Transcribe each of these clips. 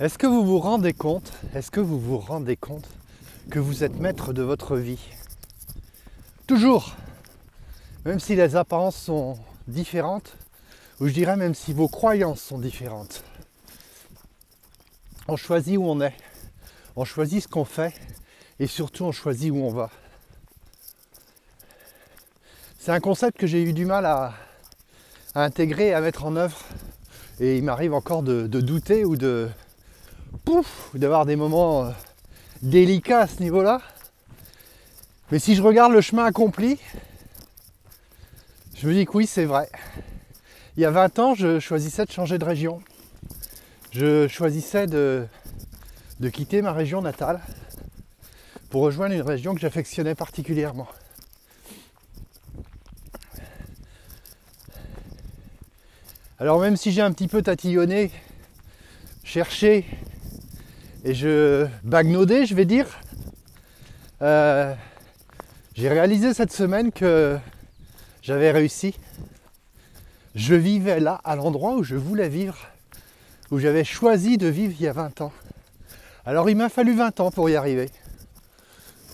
Est-ce que vous vous rendez compte Est-ce que vous vous rendez compte que vous êtes maître de votre vie? Toujours Même si les apparences sont différentes, ou je dirais même si vos croyances sont différentes. On choisit où on est, on choisit ce qu'on fait, et surtout on choisit où on va. C'est un concept que j'ai eu du mal à, intégrer à mettre en œuvre. Et il m'arrive encore de, douter ou de pouf, d'avoir des moments euh, délicats à ce niveau-là. Mais si je regarde le chemin accompli, je me dis que oui, c'est vrai. Il y a 20 ans, je choisissais de changer de région. Je choisissais de, de quitter ma région natale pour rejoindre une région que j'affectionnais particulièrement. Alors même si j'ai un petit peu tatillonné, cherché et je bagnaudais, je vais dire, euh, j'ai réalisé cette semaine que j'avais réussi. Je vivais là, à l'endroit où je voulais vivre, où j'avais choisi de vivre il y a 20 ans. Alors il m'a fallu 20 ans pour y arriver.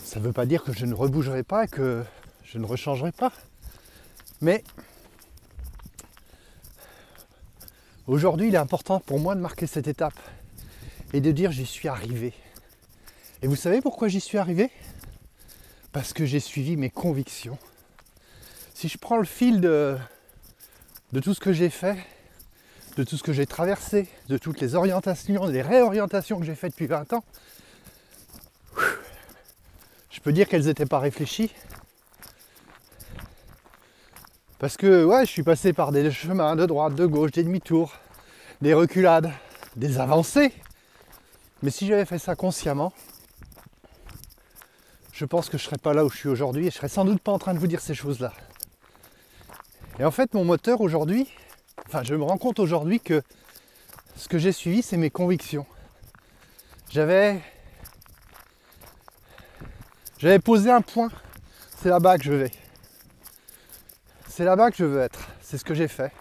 Ça ne veut pas dire que je ne rebougerai pas, que je ne rechangerai pas. Mais Aujourd'hui, il est important pour moi de marquer cette étape et de dire j'y suis arrivé. Et vous savez pourquoi j'y suis arrivé? Parce que j'ai suivi mes convictions. Si je prends le fil de, tout ce que j'ai fait, de tout ce que j'ai traversé, de toutes les orientations, les réorientations que j'ai faites depuis 20 ans, je peux dire qu'elles n'étaient pas réfléchies, parce que ouais, je suis passé par des chemins de droite, de gauche, des demi-tours, des reculades, des avancées. Mais si j'avais fait ça consciemment, je pense que je ne serais pas là où je suis aujourd'hui et je serais sans doute pas en train de vous dire ces choses-là. Et en fait, mon moteur aujourd'hui, enfin, je me rends compte aujourd'hui que ce que j'ai suivi, c'est mes convictions. J'avais, j'avais posé un point. C'est là-bas que je vais c'est là-bas que je veux être. C'est ce que j'ai fait.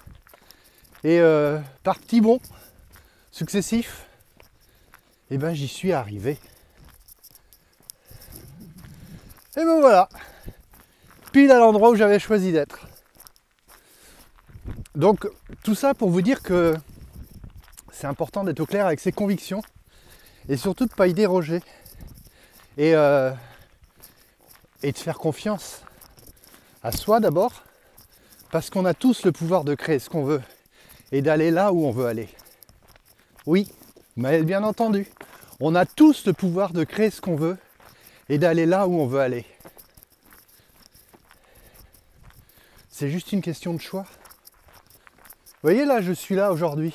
Et euh, par petits bons successifs, eh ben j'y suis arrivé. Et ben voilà, pile à l'endroit où j'avais choisi d'être. Donc tout ça pour vous dire que c'est important d'être au clair avec ses convictions et surtout de ne pas y déroger et, euh, et de faire confiance à soi d'abord parce qu'on a tous le pouvoir de créer ce qu'on veut et d'aller là où on veut aller. Oui, mais bien entendu, on a tous le pouvoir de créer ce qu'on veut et d'aller là où on veut aller. C'est juste une question de choix. Vous voyez là, je suis là aujourd'hui.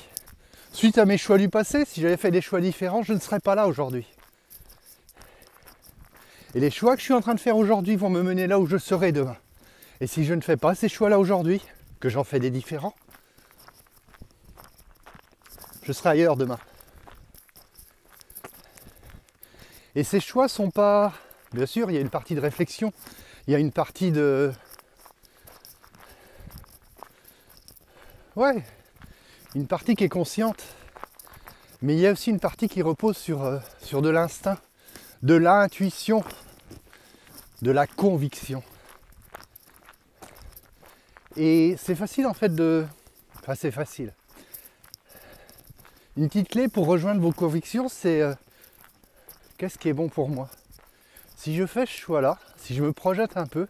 Suite à mes choix du passé, si j'avais fait des choix différents, je ne serais pas là aujourd'hui. Et les choix que je suis en train de faire aujourd'hui vont me mener là où je serai demain. Et si je ne fais pas ces choix-là aujourd'hui, que j'en fais des différents, je serai ailleurs demain. Et ces choix sont pas. Bien sûr, il y a une partie de réflexion, il y a une partie de. Ouais, une partie qui est consciente, mais il y a aussi une partie qui repose sur, euh, sur de l'instinct, de l'intuition, de la conviction. Et c'est facile en fait de. Enfin, c'est facile. Une petite clé pour rejoindre vos convictions, c'est euh, qu'est-ce qui est bon pour moi? Si je fais ce choix-là, si je me projette un peu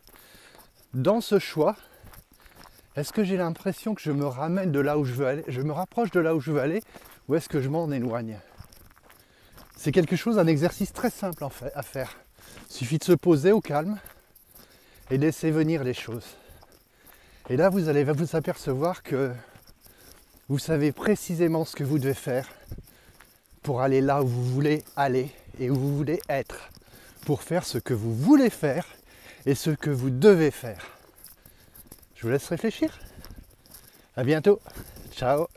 dans ce choix, est-ce que j'ai l'impression que je me ramène de là où je veux aller, je me rapproche de là où je veux aller, ou est-ce que je m'en éloigne? C'est quelque chose, un exercice très simple en fait, à faire. Il suffit de se poser au calme et laisser venir les choses. Et là, vous allez vous apercevoir que vous savez précisément ce que vous devez faire pour aller là où vous voulez aller et où vous voulez être, pour faire ce que vous voulez faire et ce que vous devez faire. Je vous laisse réfléchir. À bientôt. Ciao.